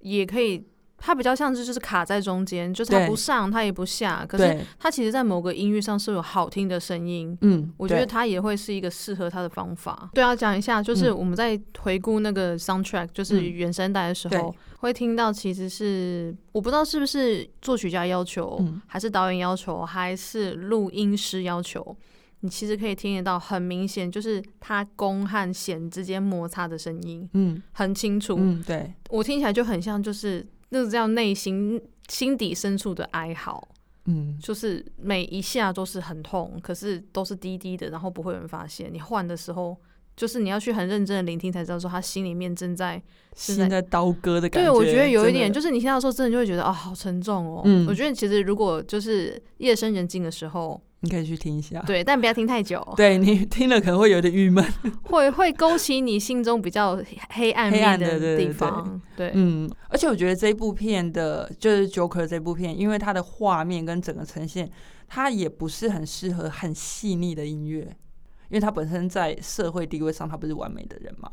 也可以。它比较像是就是卡在中间，就是它不上，它也不下，可是它其实，在某个音域上是有好听的声音。嗯，我觉得它也会是一个适合它的方法。对啊，讲一下，就是我们在回顾那个 soundtrack，就是原声带的时候，会听到其实是我不知道是不是作曲家要求，还是导演要求，还是录音师要求。你其实可以听得到很明显，就是它弓和弦之间摩擦的声音，嗯，很清楚。嗯，对，我听起来就很像，就是那个叫内心心底深处的哀嚎，嗯，就是每一下都是很痛，可是都是滴滴的，然后不会有人发现。你换的时候。就是你要去很认真的聆听，才知道说他心里面正在心在刀割的感觉。对，我觉得有一点，就是你听到的时候，真的就会觉得哦，好沉重哦。嗯，我觉得其实如果就是夜深人静的时候，你可以去听一下。对，但不要听太久。对你听了可能会有点郁闷，会会勾起你心中比较黑暗黑暗的地方。对，嗯，而且我觉得这部片的，就是《Joker》这部片，因为它的画面跟整个呈现，它也不是很适合很细腻的音乐。因为他本身在社会地位上，他不是完美的人嘛？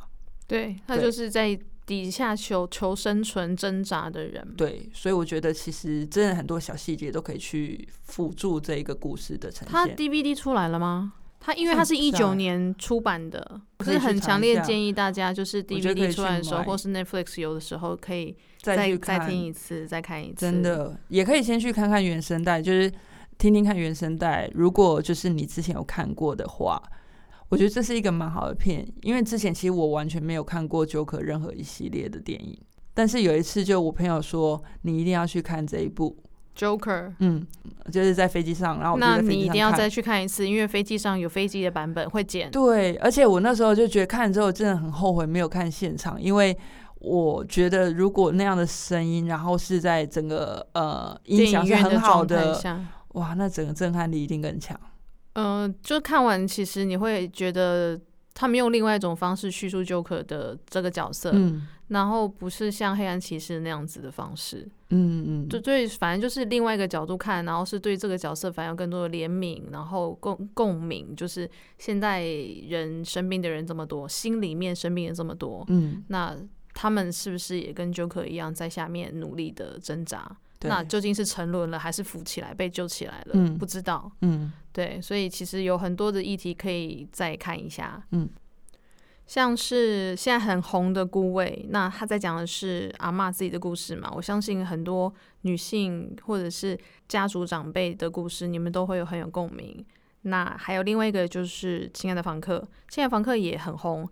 对，他就是在底下求求生存挣扎的人。对，所以我觉得其实真的很多小细节都可以去辅助这一个故事的呈现。他 DVD 出来了吗？他因为他是一九年出版的，可是很强烈建议大家就是 DVD 出来的时候，或是 Netflix 有的时候可以再再听一次，再看一次。真的也可以先去看看原声带，就是听听看原声带。如果就是你之前有看过的话。我觉得这是一个蛮好的片，因为之前其实我完全没有看过 Joker 任何一系列的电影，但是有一次就我朋友说你一定要去看这一部 Joker，嗯，就是在飞机上，然后那你一定要再去看一次，因为飞机上有飞机的版本会剪。对，而且我那时候就觉得看了之后真的很后悔没有看现场，因为我觉得如果那样的声音，然后是在整个呃音响是很好的，哇，那整个震撼力一定更强。嗯，就看完，其实你会觉得他们用另外一种方式叙述 Joker 的这个角色，嗯，然后不是像黑暗骑士那样子的方式，嗯嗯，就。对，反正就是另外一个角度看，然后是对这个角色反而有更多的怜悯，然后共共鸣，就是现代人生病的人这么多，心里面生病的这么多，嗯，那他们是不是也跟 Joker 一样，在下面努力的挣扎？那究竟是沉沦了，还是浮起来被救起来了？嗯，不知道。嗯，对，所以其实有很多的议题可以再看一下。嗯，像是现在很红的《孤味》，那他在讲的是阿妈自己的故事嘛？我相信很多女性或者是家族长辈的故事，你们都会有很有共鸣。那还有另外一个就是《亲爱的房客》，《亲爱的房客》也很红。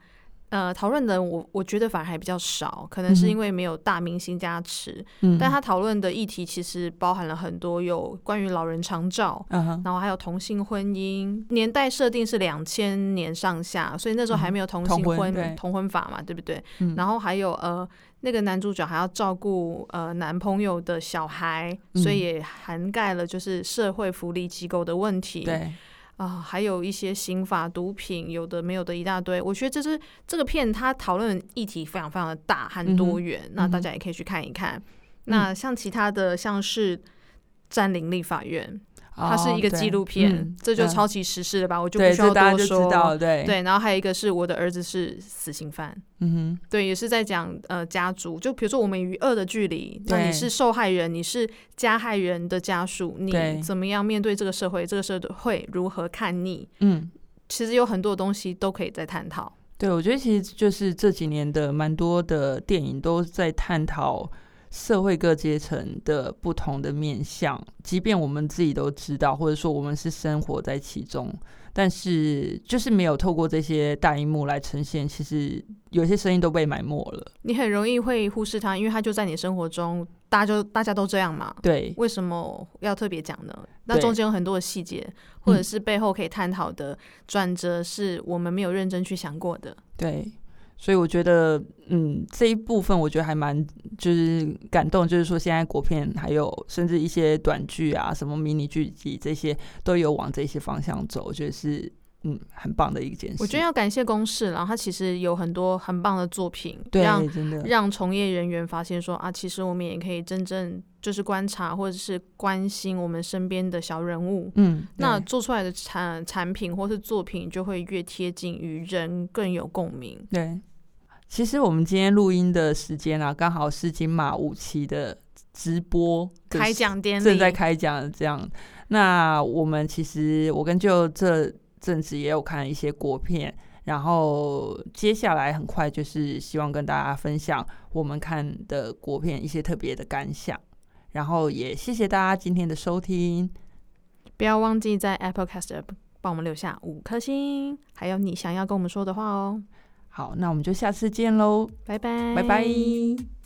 呃，讨论的我我觉得反而还比较少，可能是因为没有大明星加持。嗯，但他讨论的议题其实包含了很多，有关于老人长照，然后还有同性婚姻，年代设定是两千年上下，所以那时候还没有同性婚同婚法嘛，对不对？然后还有呃，那个男主角还要照顾呃男朋友的小孩，所以也涵盖了就是社会福利机构的问题。对。啊，还有一些刑法、毒品，有的没有的一大堆。我觉得这是这个片，它讨论议题非常非常的大和多元，那大家也可以去看一看。那像其他的，像是占领立法院。它是一个纪录片，这就超级时事了吧？我就不需要多说。对对，然后还有一个是我的儿子是死刑犯，嗯哼，对，也是在讲呃家族，就比如说我们与恶的距离，那你是受害人，你是加害人的家属，你怎么样面对这个社会？这个社会如何看你？嗯，其实有很多东西都可以在探讨。对，我觉得其实就是这几年的蛮多的电影都在探讨。社会各阶层的不同的面相，即便我们自己都知道，或者说我们是生活在其中，但是就是没有透过这些大荧幕来呈现，其实有些声音都被埋没了。你很容易会忽视它，因为它就在你生活中，大家就大家都这样嘛。对，为什么要特别讲呢？那中间有很多的细节，或者是背后可以探讨的转折，是我们没有认真去想过的。对。所以我觉得，嗯，这一部分我觉得还蛮就是感动，就是说现在国片还有甚至一些短剧啊，什么迷你剧集这些都有往这些方向走，就是嗯很棒的一件事。我觉得要感谢公式，然后他其实有很多很棒的作品，让真的让从业人员发现说啊，其实我们也可以真正就是观察或者是关心我们身边的小人物，嗯，那做出来的产产品或是作品就会越贴近于人，更有共鸣。对。其实我们今天录音的时间啊，刚好是金马五期的直播开奖典礼正在开奖，这样。那我们其实我跟就这阵子也有看一些国片，然后接下来很快就是希望跟大家分享我们看的国片一些特别的感想，然后也谢谢大家今天的收听，不要忘记在 Apple Cast 帮我们留下五颗星，还有你想要跟我们说的话哦。好，那我们就下次见喽，拜拜，拜拜。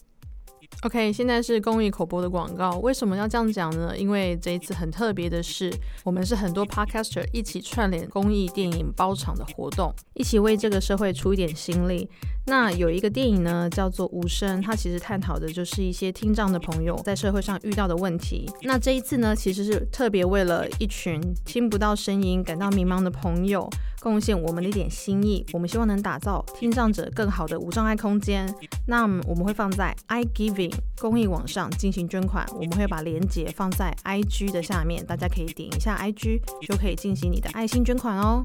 OK，现在是公益口播的广告。为什么要这样讲呢？因为这一次很特别的是，我们是很多 Podcaster 一起串联公益电影包场的活动，一起为这个社会出一点心力。那有一个电影呢，叫做《无声》，它其实探讨的就是一些听障的朋友在社会上遇到的问题。那这一次呢，其实是特别为了一群听不到声音、感到迷茫的朋友，贡献我们的一点心意。我们希望能打造听障者更好的无障碍空间。那我们会放在 I Giving。公益网上进行捐款，我们会把链接放在 IG 的下面，大家可以点一下 IG 就可以进行你的爱心捐款哦。